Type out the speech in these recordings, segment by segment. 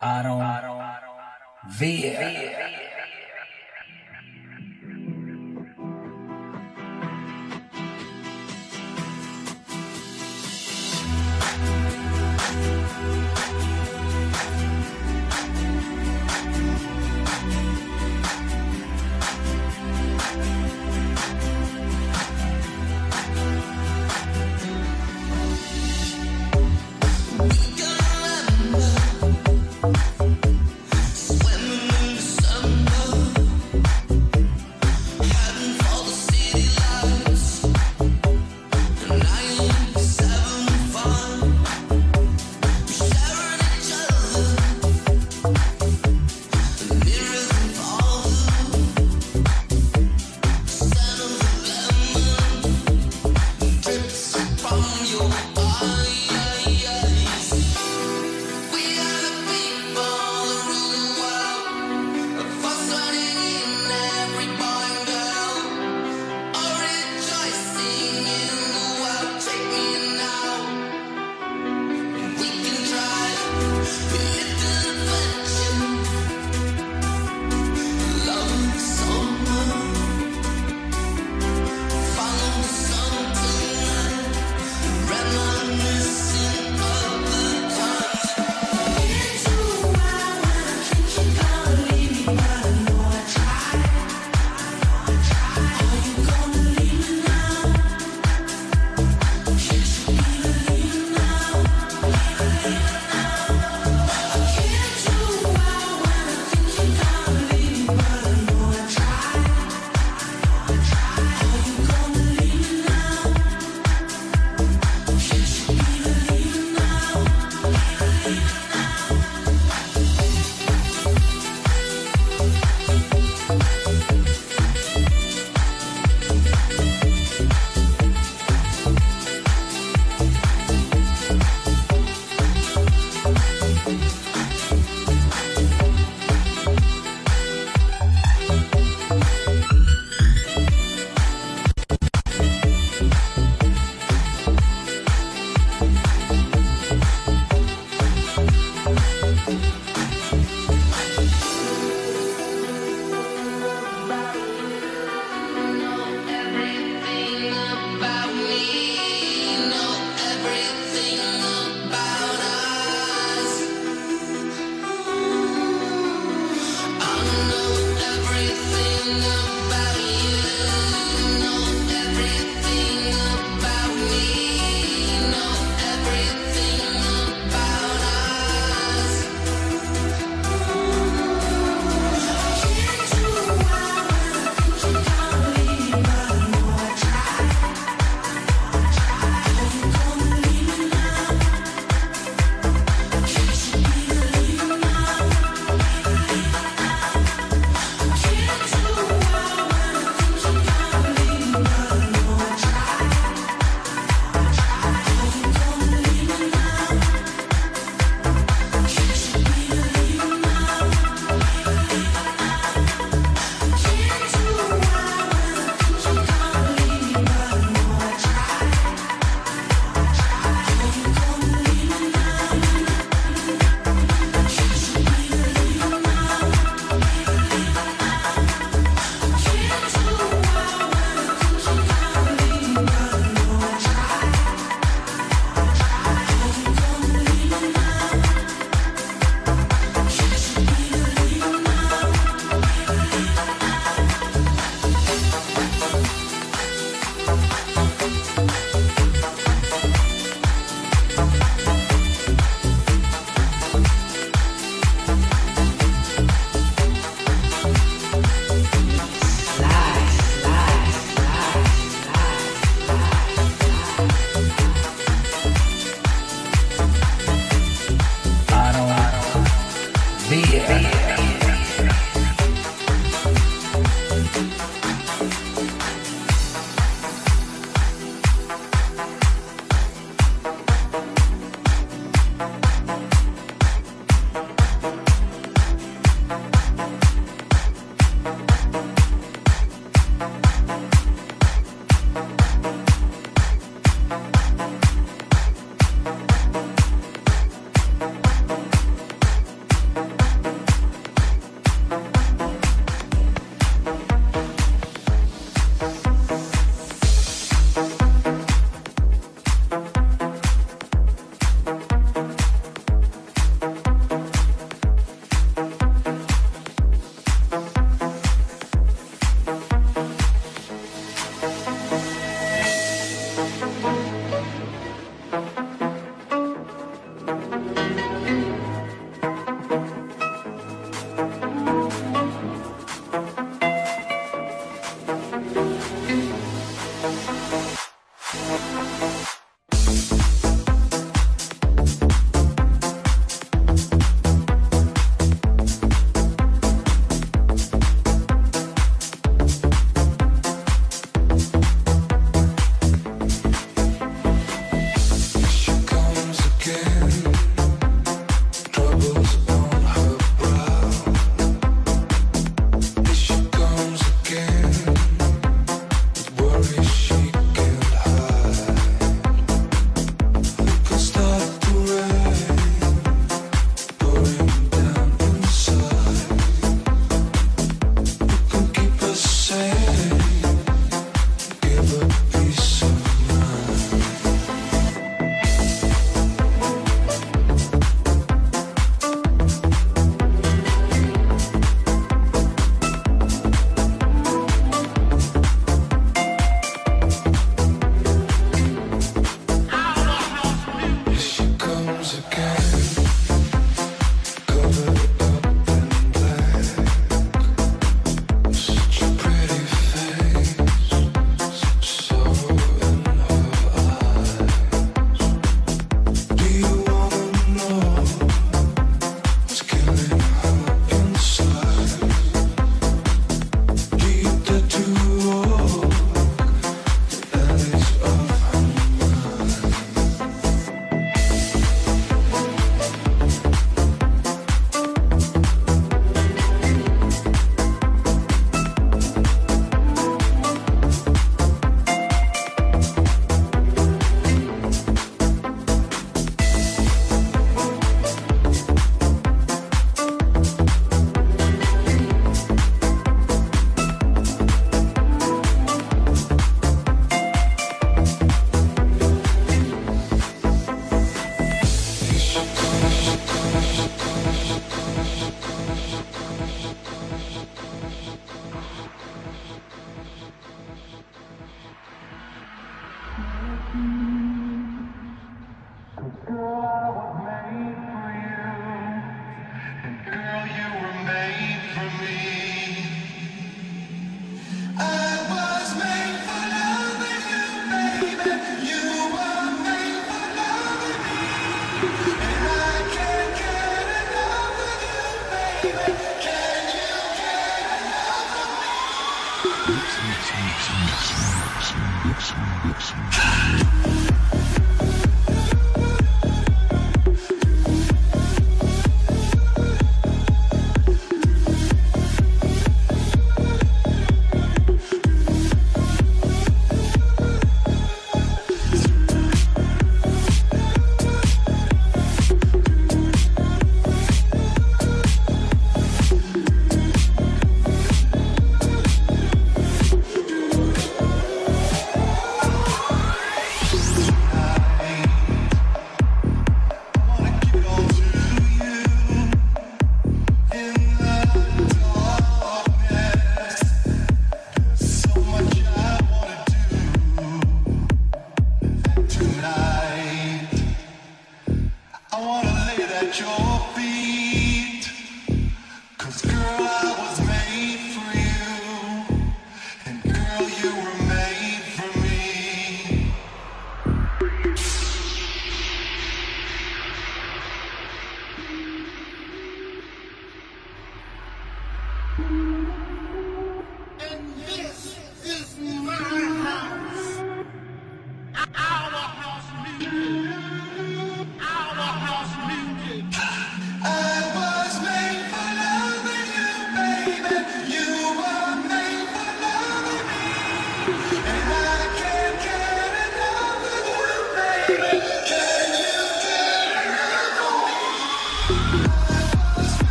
I don't, I don't, I don't, I don't. Veer. Veer. Veer.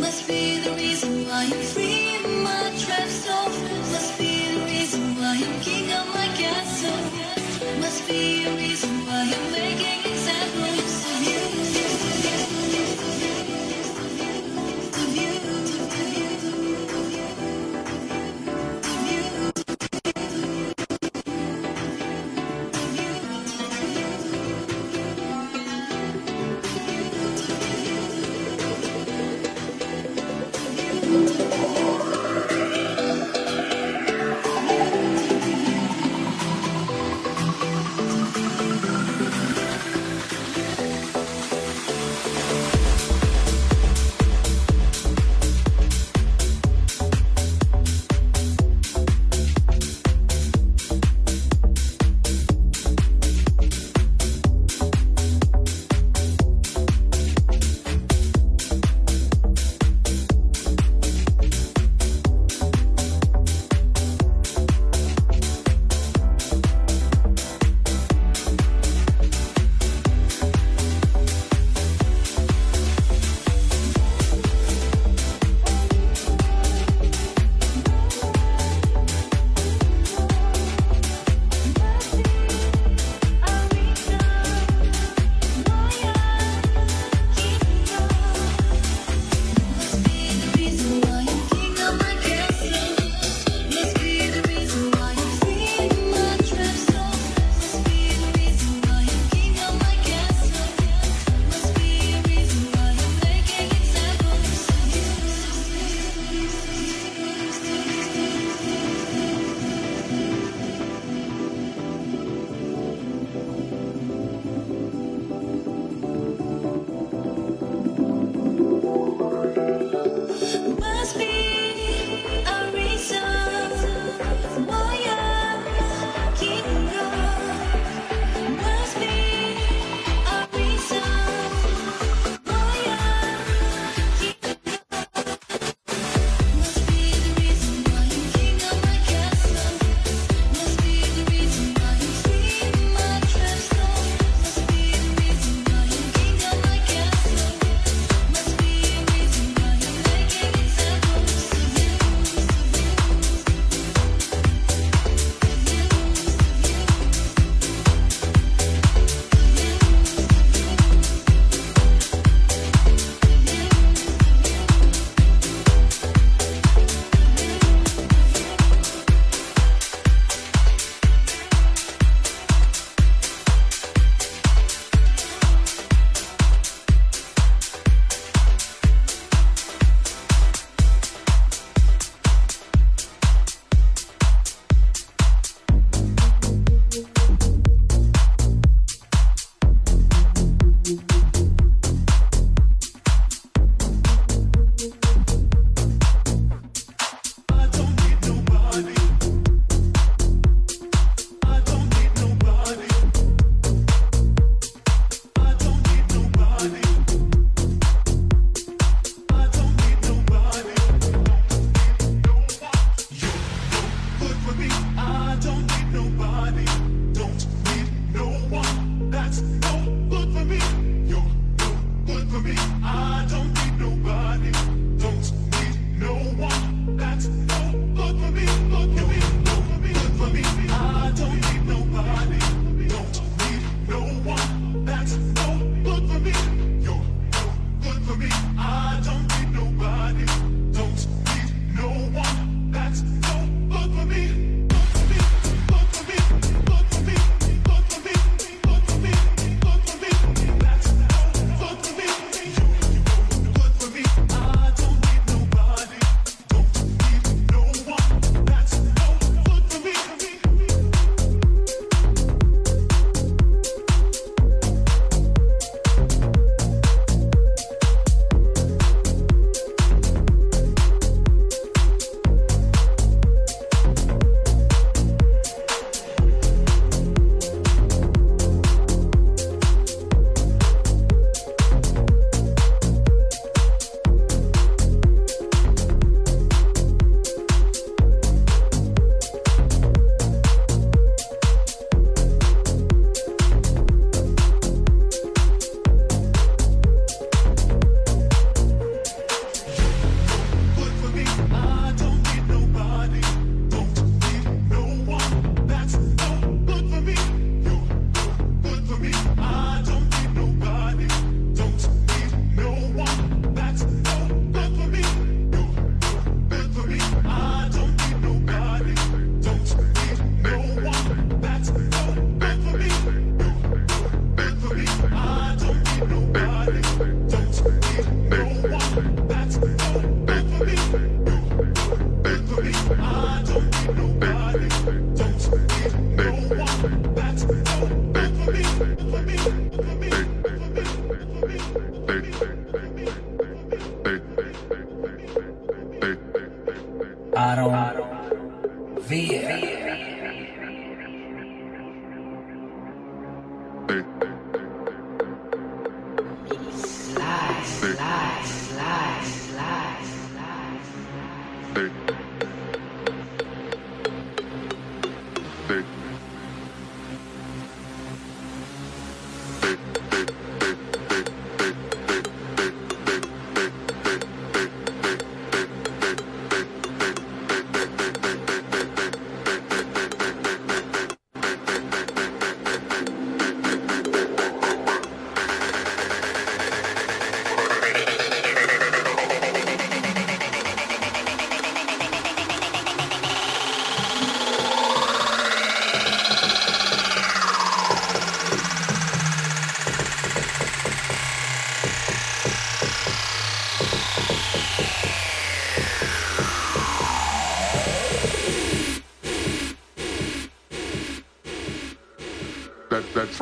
Must be the reason why I'm free my trap's. Must be the reason why I'm king of my castle. Must be a reason why I'm making examples.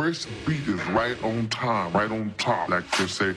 first beat is right on time, right on top, like they say.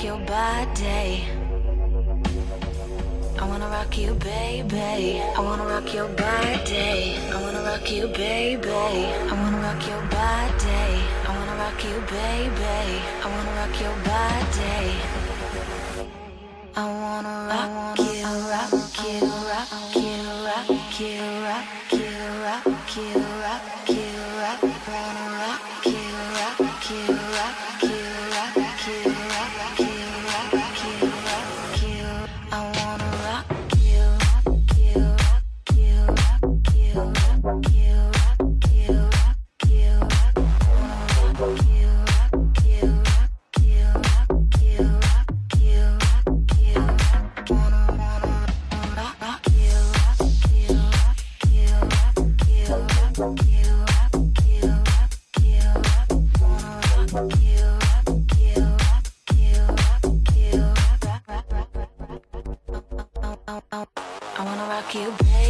rock your body. I wanna rock you, baby. I wanna rock your body. I wanna rock you, baby. I wanna rock your body. I wanna rock you, baby. I wanna rock your body. I wanna rock you, rock you, rock you, rock you, rock you, rock you. you, babe.